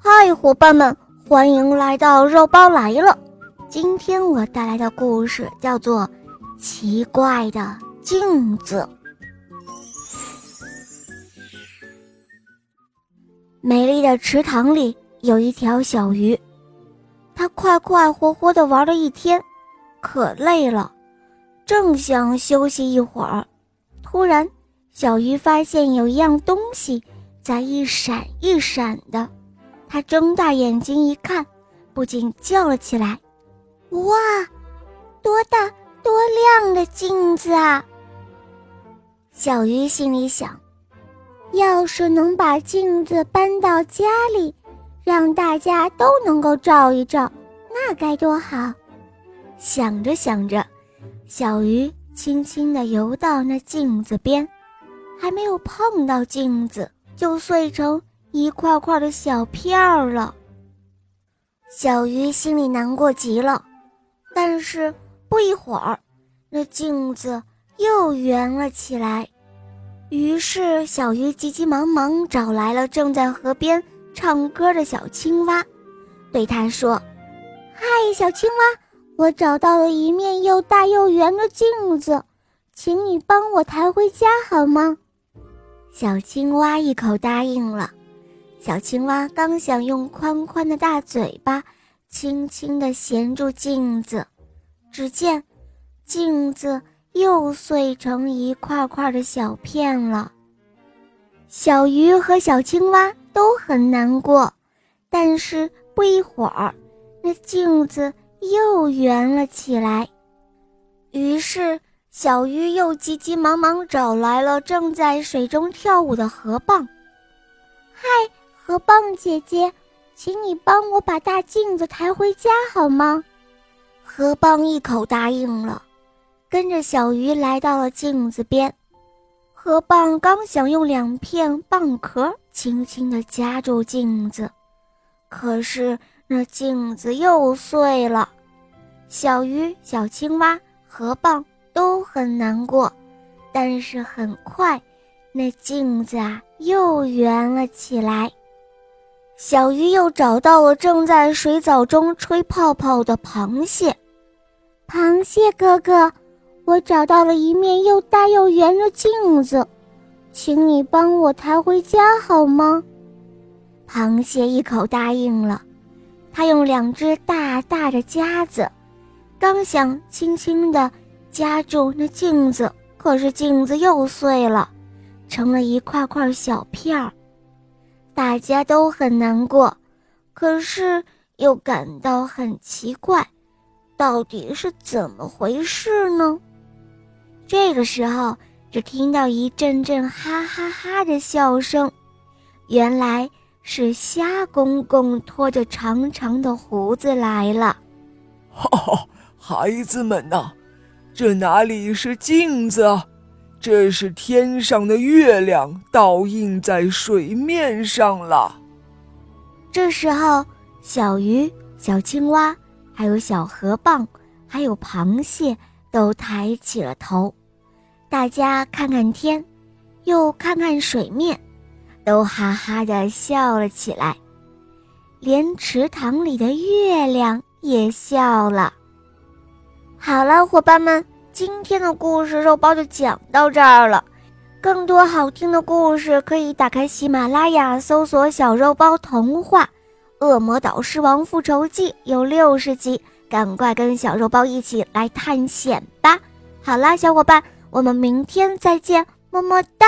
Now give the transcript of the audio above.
嗨，伙伴们，欢迎来到肉包来了。今天我带来的故事叫做《奇怪的镜子》。美丽的池塘里有一条小鱼，它快快活活的玩了一天，可累了，正想休息一会儿，突然，小鱼发现有一样东西在一闪一闪的。他睁大眼睛一看，不禁叫了起来：“哇，多大多亮的镜子啊！”小鱼心里想：“要是能把镜子搬到家里，让大家都能够照一照，那该多好！”想着想着，小鱼轻轻地游到那镜子边，还没有碰到镜子，就碎成。一块块的小片儿了，小鱼心里难过极了。但是不一会儿，那镜子又圆了起来。于是小鱼急急忙忙找来了正在河边唱歌的小青蛙，对他说：“嗨，小青蛙，我找到了一面又大又圆的镜子，请你帮我抬回家好吗？”小青蛙一口答应了。小青蛙刚想用宽宽的大嘴巴轻轻地衔住镜子，只见镜子又碎成一块块的小片了。小鱼和小青蛙都很难过，但是不一会儿，那镜子又圆了起来。于是，小鱼又急急忙忙找来了正在水中跳舞的河蚌，嗨！河蚌姐姐，请你帮我把大镜子抬回家好吗？河蚌一口答应了，跟着小鱼来到了镜子边。河蚌刚想用两片蚌壳轻轻地夹住镜子，可是那镜子又碎了。小鱼、小青蛙、河蚌都很难过，但是很快，那镜子啊又圆了起来。小鱼又找到了正在水藻中吹泡泡的螃蟹。螃蟹哥哥，我找到了一面又大又圆的镜子，请你帮我抬回家好吗？螃蟹一口答应了。他用两只大大的夹子，刚想轻轻地夹住那镜子，可是镜子又碎了，成了一块块小片儿。大家都很难过，可是又感到很奇怪，到底是怎么回事呢？这个时候，只听到一阵阵哈哈哈的笑声，原来是虾公公拖着长长的胡子来了。哈哈，孩子们呐，这哪里是镜子啊？这是天上的月亮倒映在水面上了。这时候，小鱼、小青蛙，还有小河蚌，还有螃蟹，都抬起了头。大家看看天，又看看水面，都哈哈的笑了起来。连池塘里的月亮也笑了。好了，伙伴们。今天的故事肉包就讲到这儿了，更多好听的故事可以打开喜马拉雅搜索“小肉包童话”，《恶魔岛狮王复仇记》有六十集，赶快跟小肉包一起来探险吧！好啦，小伙伴，我们明天再见，么么哒。